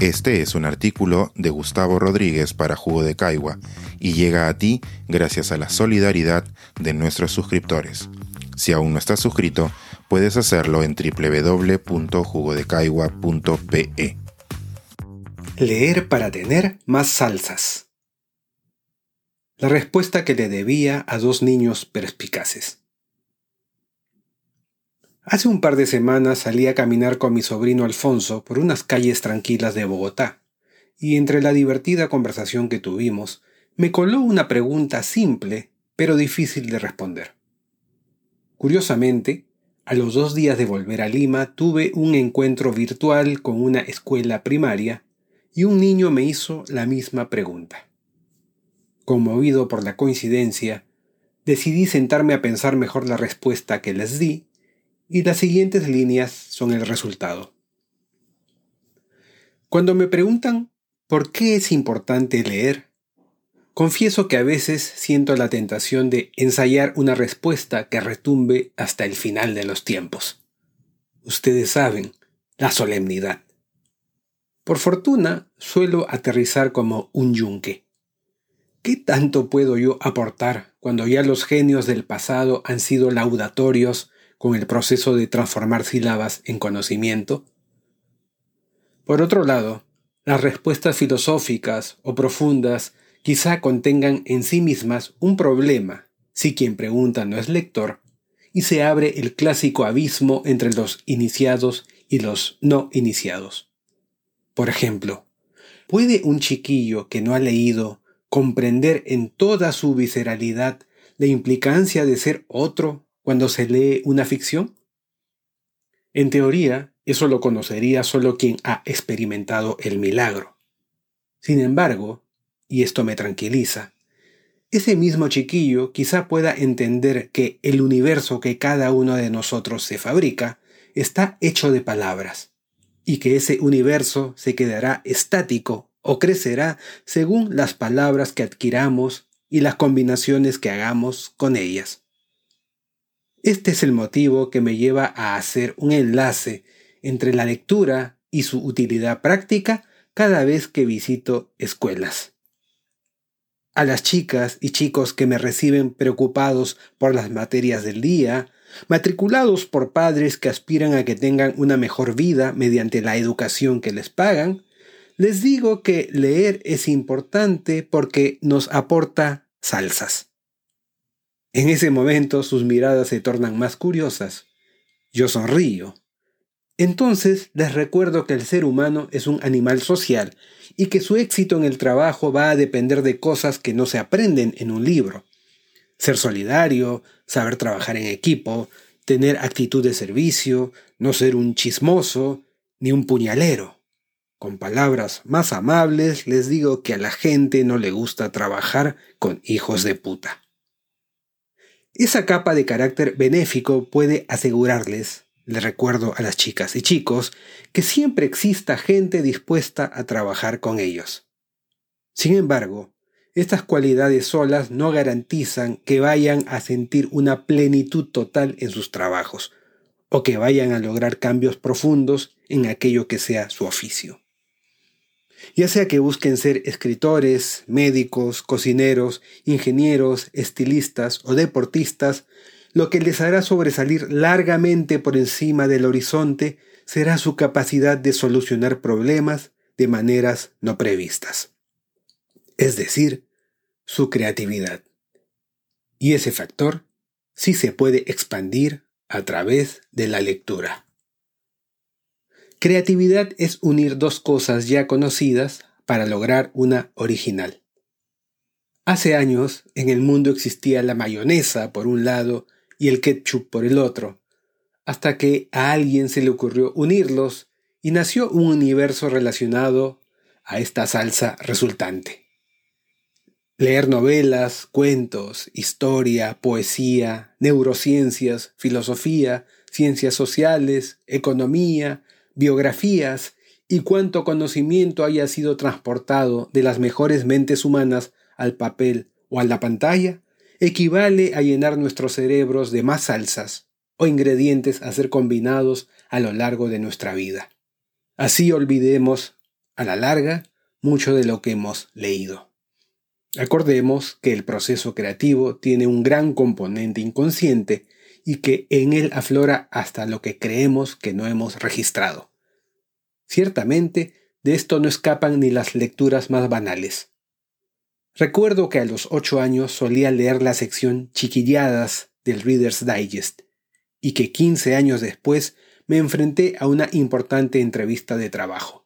Este es un artículo de Gustavo Rodríguez para Jugo de Caigua y llega a ti gracias a la solidaridad de nuestros suscriptores. Si aún no estás suscrito, puedes hacerlo en www.jugodecaigua.pe. Leer para tener más salsas. La respuesta que le debía a dos niños perspicaces. Hace un par de semanas salí a caminar con mi sobrino Alfonso por unas calles tranquilas de Bogotá, y entre la divertida conversación que tuvimos, me coló una pregunta simple, pero difícil de responder. Curiosamente, a los dos días de volver a Lima tuve un encuentro virtual con una escuela primaria y un niño me hizo la misma pregunta. Conmovido por la coincidencia, decidí sentarme a pensar mejor la respuesta que les di y las siguientes líneas son el resultado. Cuando me preguntan por qué es importante leer, confieso que a veces siento la tentación de ensayar una respuesta que retumbe hasta el final de los tiempos. Ustedes saben, la solemnidad. Por fortuna, suelo aterrizar como un yunque. ¿Qué tanto puedo yo aportar cuando ya los genios del pasado han sido laudatorios con el proceso de transformar sílabas en conocimiento? Por otro lado, las respuestas filosóficas o profundas quizá contengan en sí mismas un problema si quien pregunta no es lector, y se abre el clásico abismo entre los iniciados y los no iniciados. Por ejemplo, ¿puede un chiquillo que no ha leído comprender en toda su visceralidad la implicancia de ser otro cuando se lee una ficción? En teoría, eso lo conocería solo quien ha experimentado el milagro. Sin embargo, y esto me tranquiliza, ese mismo chiquillo quizá pueda entender que el universo que cada uno de nosotros se fabrica está hecho de palabras, y que ese universo se quedará estático o crecerá según las palabras que adquiramos y las combinaciones que hagamos con ellas. Este es el motivo que me lleva a hacer un enlace entre la lectura y su utilidad práctica cada vez que visito escuelas. A las chicas y chicos que me reciben preocupados por las materias del día, matriculados por padres que aspiran a que tengan una mejor vida mediante la educación que les pagan, les digo que leer es importante porque nos aporta salsas. En ese momento sus miradas se tornan más curiosas. Yo sonrío. Entonces les recuerdo que el ser humano es un animal social y que su éxito en el trabajo va a depender de cosas que no se aprenden en un libro. Ser solidario, saber trabajar en equipo, tener actitud de servicio, no ser un chismoso ni un puñalero. Con palabras más amables les digo que a la gente no le gusta trabajar con hijos de puta. Esa capa de carácter benéfico puede asegurarles, le recuerdo a las chicas y chicos, que siempre exista gente dispuesta a trabajar con ellos. Sin embargo, estas cualidades solas no garantizan que vayan a sentir una plenitud total en sus trabajos, o que vayan a lograr cambios profundos en aquello que sea su oficio ya sea que busquen ser escritores, médicos, cocineros, ingenieros, estilistas o deportistas, lo que les hará sobresalir largamente por encima del horizonte será su capacidad de solucionar problemas de maneras no previstas. Es decir, su creatividad. Y ese factor sí se puede expandir a través de la lectura. Creatividad es unir dos cosas ya conocidas para lograr una original. Hace años en el mundo existía la mayonesa por un lado y el ketchup por el otro, hasta que a alguien se le ocurrió unirlos y nació un universo relacionado a esta salsa resultante. Leer novelas, cuentos, historia, poesía, neurociencias, filosofía, ciencias sociales, economía, biografías y cuánto conocimiento haya sido transportado de las mejores mentes humanas al papel o a la pantalla, equivale a llenar nuestros cerebros de más salsas o ingredientes a ser combinados a lo largo de nuestra vida. Así olvidemos a la larga, mucho de lo que hemos leído. Acordemos que el proceso creativo tiene un gran componente inconsciente y que en él aflora hasta lo que creemos que no hemos registrado. Ciertamente, de esto no escapan ni las lecturas más banales. Recuerdo que a los ocho años solía leer la sección Chiquilladas del Reader's Digest y que quince años después me enfrenté a una importante entrevista de trabajo.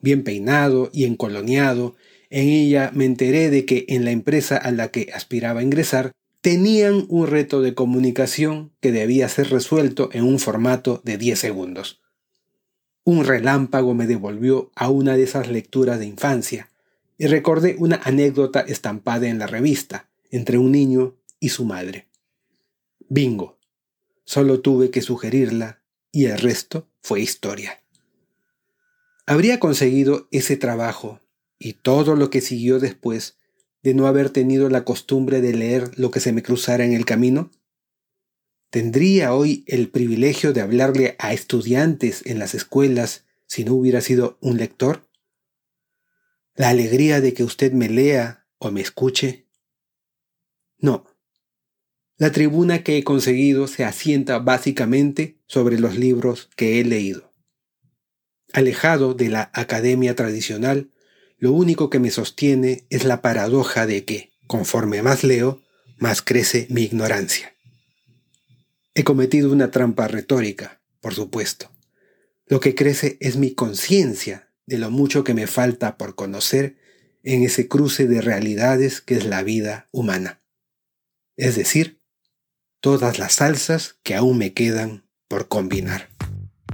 Bien peinado y encoloniado, en ella me enteré de que en la empresa a la que aspiraba a ingresar tenían un reto de comunicación que debía ser resuelto en un formato de 10 segundos. Un relámpago me devolvió a una de esas lecturas de infancia y recordé una anécdota estampada en la revista entre un niño y su madre. Bingo. Solo tuve que sugerirla y el resto fue historia. Habría conseguido ese trabajo y todo lo que siguió después de no haber tenido la costumbre de leer lo que se me cruzara en el camino? ¿Tendría hoy el privilegio de hablarle a estudiantes en las escuelas si no hubiera sido un lector? ¿La alegría de que usted me lea o me escuche? No. La tribuna que he conseguido se asienta básicamente sobre los libros que he leído. Alejado de la academia tradicional, lo único que me sostiene es la paradoja de que, conforme más leo, más crece mi ignorancia. He cometido una trampa retórica, por supuesto. Lo que crece es mi conciencia de lo mucho que me falta por conocer en ese cruce de realidades que es la vida humana. Es decir, todas las salsas que aún me quedan por combinar.